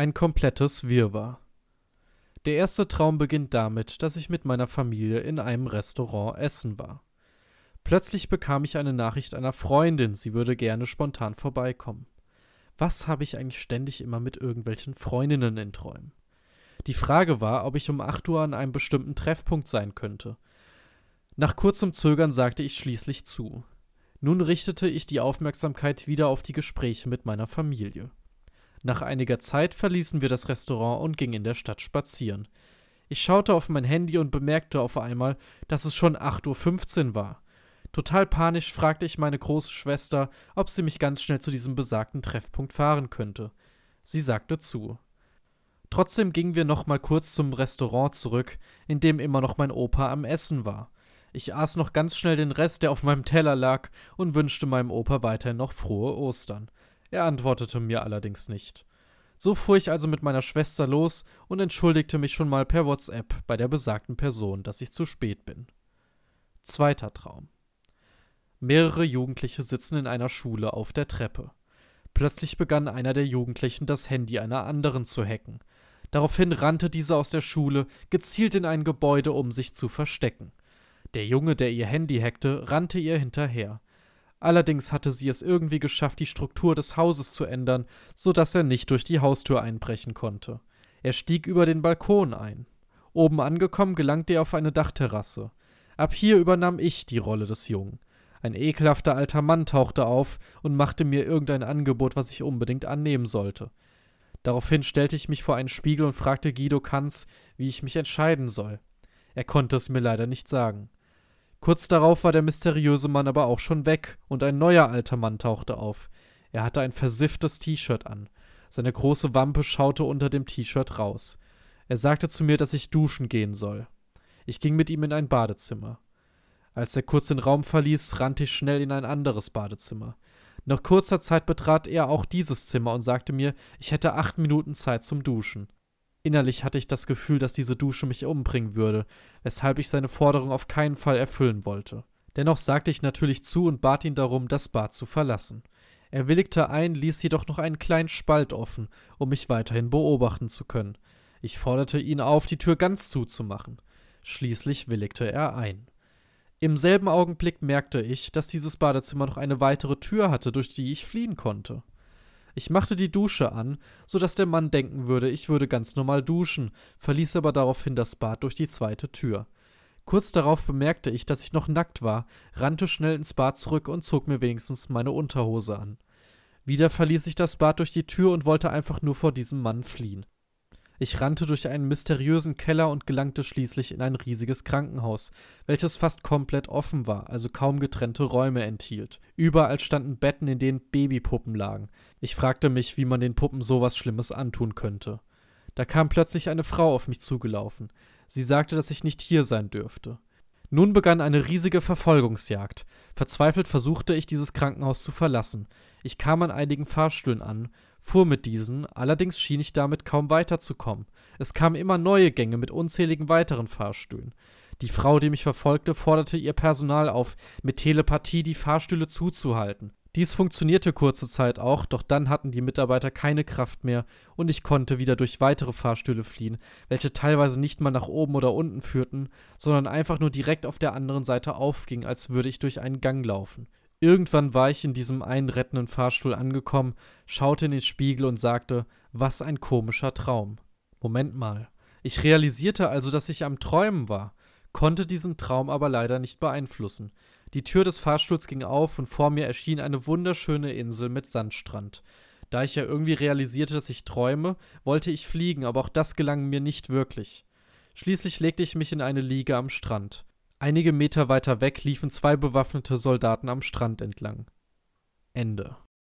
Ein komplettes Wirrwarr. Der erste Traum beginnt damit, dass ich mit meiner Familie in einem Restaurant essen war. Plötzlich bekam ich eine Nachricht einer Freundin, sie würde gerne spontan vorbeikommen. Was habe ich eigentlich ständig immer mit irgendwelchen Freundinnen in Träumen? Die Frage war, ob ich um 8 Uhr an einem bestimmten Treffpunkt sein könnte. Nach kurzem Zögern sagte ich schließlich zu. Nun richtete ich die Aufmerksamkeit wieder auf die Gespräche mit meiner Familie. Nach einiger Zeit verließen wir das Restaurant und gingen in der Stadt spazieren. Ich schaute auf mein Handy und bemerkte auf einmal, dass es schon 8.15 Uhr war. Total panisch fragte ich meine große Schwester, ob sie mich ganz schnell zu diesem besagten Treffpunkt fahren könnte. Sie sagte zu. Trotzdem gingen wir noch mal kurz zum Restaurant zurück, in dem immer noch mein Opa am Essen war. Ich aß noch ganz schnell den Rest, der auf meinem Teller lag, und wünschte meinem Opa weiterhin noch frohe Ostern. Er antwortete mir allerdings nicht. So fuhr ich also mit meiner Schwester los und entschuldigte mich schon mal per WhatsApp bei der besagten Person, dass ich zu spät bin. Zweiter Traum. Mehrere Jugendliche sitzen in einer Schule auf der Treppe. Plötzlich begann einer der Jugendlichen das Handy einer anderen zu hacken. Daraufhin rannte diese aus der Schule gezielt in ein Gebäude, um sich zu verstecken. Der Junge, der ihr Handy hackte, rannte ihr hinterher. Allerdings hatte sie es irgendwie geschafft, die Struktur des Hauses zu ändern, so dass er nicht durch die Haustür einbrechen konnte. Er stieg über den Balkon ein. Oben angekommen gelangte er auf eine Dachterrasse. Ab hier übernahm ich die Rolle des Jungen. Ein ekelhafter alter Mann tauchte auf und machte mir irgendein Angebot, was ich unbedingt annehmen sollte. Daraufhin stellte ich mich vor einen Spiegel und fragte Guido Kanz, wie ich mich entscheiden soll. Er konnte es mir leider nicht sagen. Kurz darauf war der mysteriöse Mann aber auch schon weg und ein neuer alter Mann tauchte auf. Er hatte ein versifftes T-Shirt an. Seine große Wampe schaute unter dem T-Shirt raus. Er sagte zu mir, dass ich duschen gehen soll. Ich ging mit ihm in ein Badezimmer. Als er kurz den Raum verließ, rannte ich schnell in ein anderes Badezimmer. Nach kurzer Zeit betrat er auch dieses Zimmer und sagte mir, ich hätte acht Minuten Zeit zum Duschen. Innerlich hatte ich das Gefühl, dass diese Dusche mich umbringen würde, weshalb ich seine Forderung auf keinen Fall erfüllen wollte. Dennoch sagte ich natürlich zu und bat ihn darum, das Bad zu verlassen. Er willigte ein, ließ jedoch noch einen kleinen Spalt offen, um mich weiterhin beobachten zu können. Ich forderte ihn auf, die Tür ganz zuzumachen. Schließlich willigte er ein. Im selben Augenblick merkte ich, dass dieses Badezimmer noch eine weitere Tür hatte, durch die ich fliehen konnte. Ich machte die Dusche an, so dass der Mann denken würde, ich würde ganz normal duschen, verließ aber daraufhin das Bad durch die zweite Tür. Kurz darauf bemerkte ich, dass ich noch nackt war, rannte schnell ins Bad zurück und zog mir wenigstens meine Unterhose an. Wieder verließ ich das Bad durch die Tür und wollte einfach nur vor diesem Mann fliehen. Ich rannte durch einen mysteriösen Keller und gelangte schließlich in ein riesiges Krankenhaus, welches fast komplett offen war, also kaum getrennte Räume enthielt. Überall standen Betten, in denen Babypuppen lagen. Ich fragte mich, wie man den Puppen sowas Schlimmes antun könnte. Da kam plötzlich eine Frau auf mich zugelaufen. Sie sagte, dass ich nicht hier sein dürfte. Nun begann eine riesige Verfolgungsjagd. Verzweifelt versuchte ich, dieses Krankenhaus zu verlassen. Ich kam an einigen Fahrstühlen an, fuhr mit diesen, allerdings schien ich damit kaum weiterzukommen. Es kamen immer neue Gänge mit unzähligen weiteren Fahrstühlen. Die Frau, die mich verfolgte, forderte ihr Personal auf, mit Telepathie die Fahrstühle zuzuhalten. Dies funktionierte kurze Zeit auch, doch dann hatten die Mitarbeiter keine Kraft mehr und ich konnte wieder durch weitere Fahrstühle fliehen, welche teilweise nicht mal nach oben oder unten führten, sondern einfach nur direkt auf der anderen Seite aufgingen, als würde ich durch einen Gang laufen. Irgendwann war ich in diesem einen rettenden Fahrstuhl angekommen, schaute in den Spiegel und sagte, was ein komischer Traum. Moment mal. Ich realisierte also, dass ich am Träumen war, konnte diesen Traum aber leider nicht beeinflussen. Die Tür des Fahrstuhls ging auf und vor mir erschien eine wunderschöne Insel mit Sandstrand. Da ich ja irgendwie realisierte, dass ich träume, wollte ich fliegen, aber auch das gelang mir nicht wirklich. Schließlich legte ich mich in eine Liege am Strand. Einige Meter weiter weg liefen zwei bewaffnete Soldaten am Strand entlang. Ende